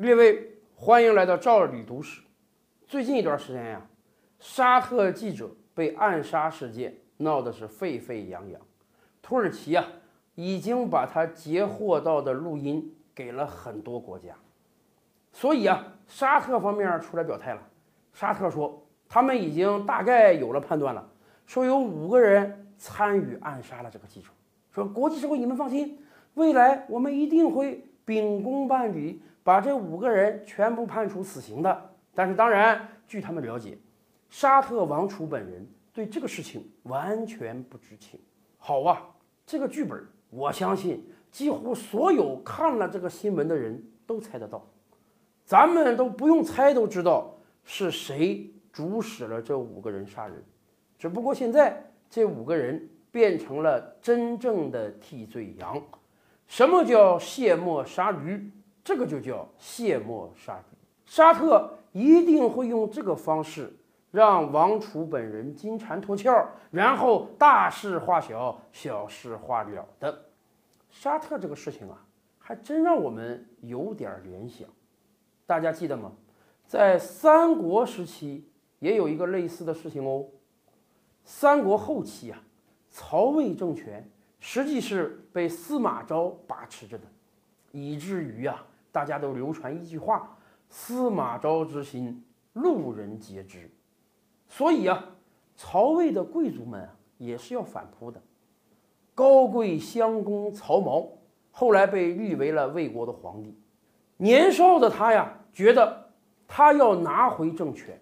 列位，欢迎来到赵吕读史。最近一段时间呀，沙特记者被暗杀事件闹得是沸沸扬扬。土耳其呀，已经把他截获到的录音给了很多国家，所以啊，沙特方面出来表态了。沙特说，他们已经大概有了判断了，说有五个人参与暗杀了这个记者。说国际社会，你们放心，未来我们一定会秉公办理。把这五个人全部判处死刑的，但是当然，据他们了解，沙特王储本人对这个事情完全不知情。好啊，这个剧本，我相信几乎所有看了这个新闻的人都猜得到，咱们都不用猜都知道是谁主使了这五个人杀人，只不过现在这五个人变成了真正的替罪羊。什么叫卸磨杀驴？这个就叫卸磨杀驴，沙特一定会用这个方式让王储本人金蝉脱壳，然后大事化小，小事化了的。沙特这个事情啊，还真让我们有点联想。大家记得吗？在三国时期也有一个类似的事情哦。三国后期啊，曹魏政权实际是被司马昭把持着的，以至于啊。大家都流传一句话：“司马昭之心，路人皆知。”所以啊，曹魏的贵族们啊也是要反扑的。高贵襄公曹髦后来被立为了魏国的皇帝。年少的他呀，觉得他要拿回政权，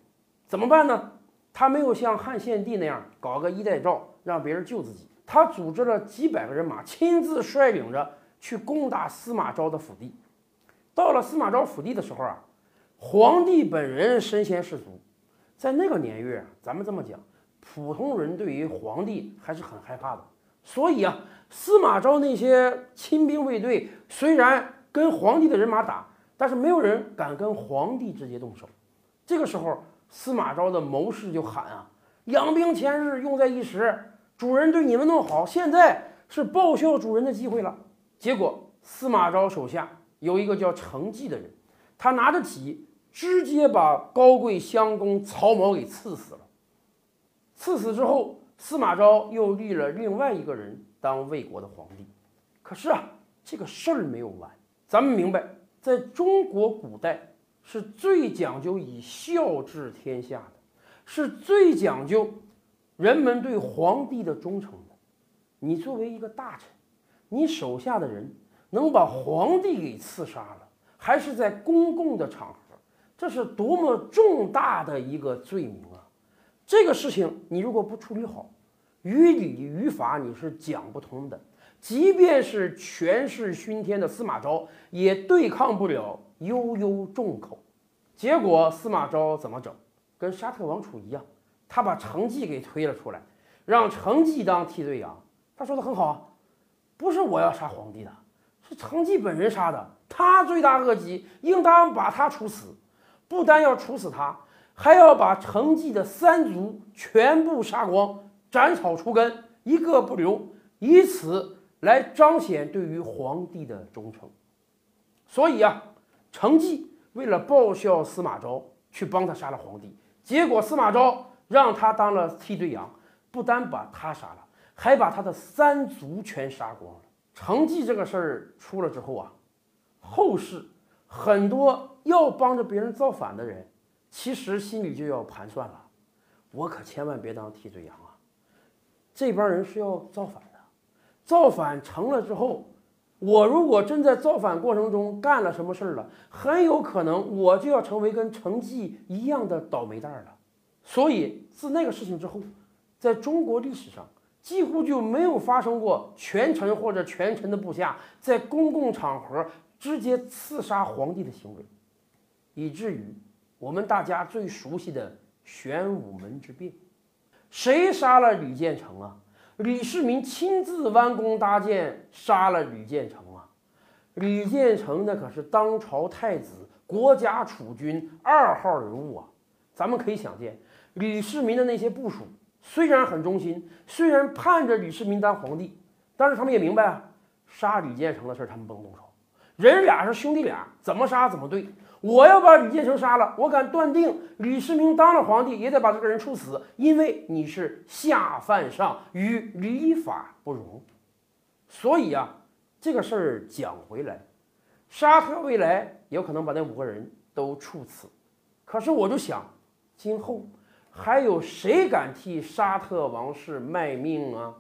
怎么办呢？他没有像汉献帝那样搞个衣带诏让别人救自己，他组织了几百个人马，亲自率领着去攻打司马昭的府邸。到了司马昭府邸的时候啊，皇帝本人身先士卒，在那个年月，咱们这么讲，普通人对于皇帝还是很害怕的。所以啊，司马昭那些亲兵卫队虽然跟皇帝的人马打，但是没有人敢跟皇帝直接动手。这个时候，司马昭的谋士就喊啊：“养兵千日，用在一时。主人对你们那么好，现在是报效主人的机会了。”结果，司马昭手下。有一个叫程济的人，他拿着戟直接把高贵襄公曹髦给刺死了。刺死之后，司马昭又立了另外一个人当魏国的皇帝。可是啊，这个事儿没有完。咱们明白，在中国古代是最讲究以孝治天下的，是最讲究人们对皇帝的忠诚。你作为一个大臣，你手下的人。能把皇帝给刺杀了，还是在公共的场合，这是多么重大的一个罪名啊！这个事情你如果不处理好，于理于法你是讲不通的。即便是权势熏天的司马昭，也对抗不了悠悠众口。结果司马昭怎么整？跟沙特王储一样，他把成济给推了出来，让成济当替罪羊。他说的很好啊，不是我要杀皇帝的。是成济本人杀的，他罪大恶极，应当把他处死。不单要处死他，还要把成济的三族全部杀光，斩草除根，一个不留，以此来彰显对于皇帝的忠诚。所以啊，成济为了报效司马昭，去帮他杀了皇帝。结果司马昭让他当了替罪羊，不单把他杀了，还把他的三族全杀光了。成绩这个事儿出了之后啊，后世很多要帮着别人造反的人，其实心里就要盘算了，我可千万别当替罪羊啊！这帮人是要造反的，造反成了之后，我如果真在造反过程中干了什么事儿了，很有可能我就要成为跟成绩一样的倒霉蛋儿了。所以自那个事情之后，在中国历史上。几乎就没有发生过权臣或者权臣的部下在公共场合直接刺杀皇帝的行为，以至于我们大家最熟悉的玄武门之变，谁杀了吕建成啊？李世民亲自弯弓搭箭杀了吕建成啊！吕建成那可是当朝太子、国家储君二号人物啊！咱们可以想见，李世民的那些部属。虽然很忠心，虽然盼着吕世民当皇帝，但是他们也明白啊，杀吕建成的事他们不能动手。人俩是兄弟俩，怎么杀怎么对。我要把李建成杀了，我敢断定李世民当了皇帝也得把这个人处死，因为你是下犯上，与礼法不容。所以啊，这个事儿讲回来，沙特未来有可能把那五个人都处死。可是我就想，今后还有谁敢替沙特王室卖命啊？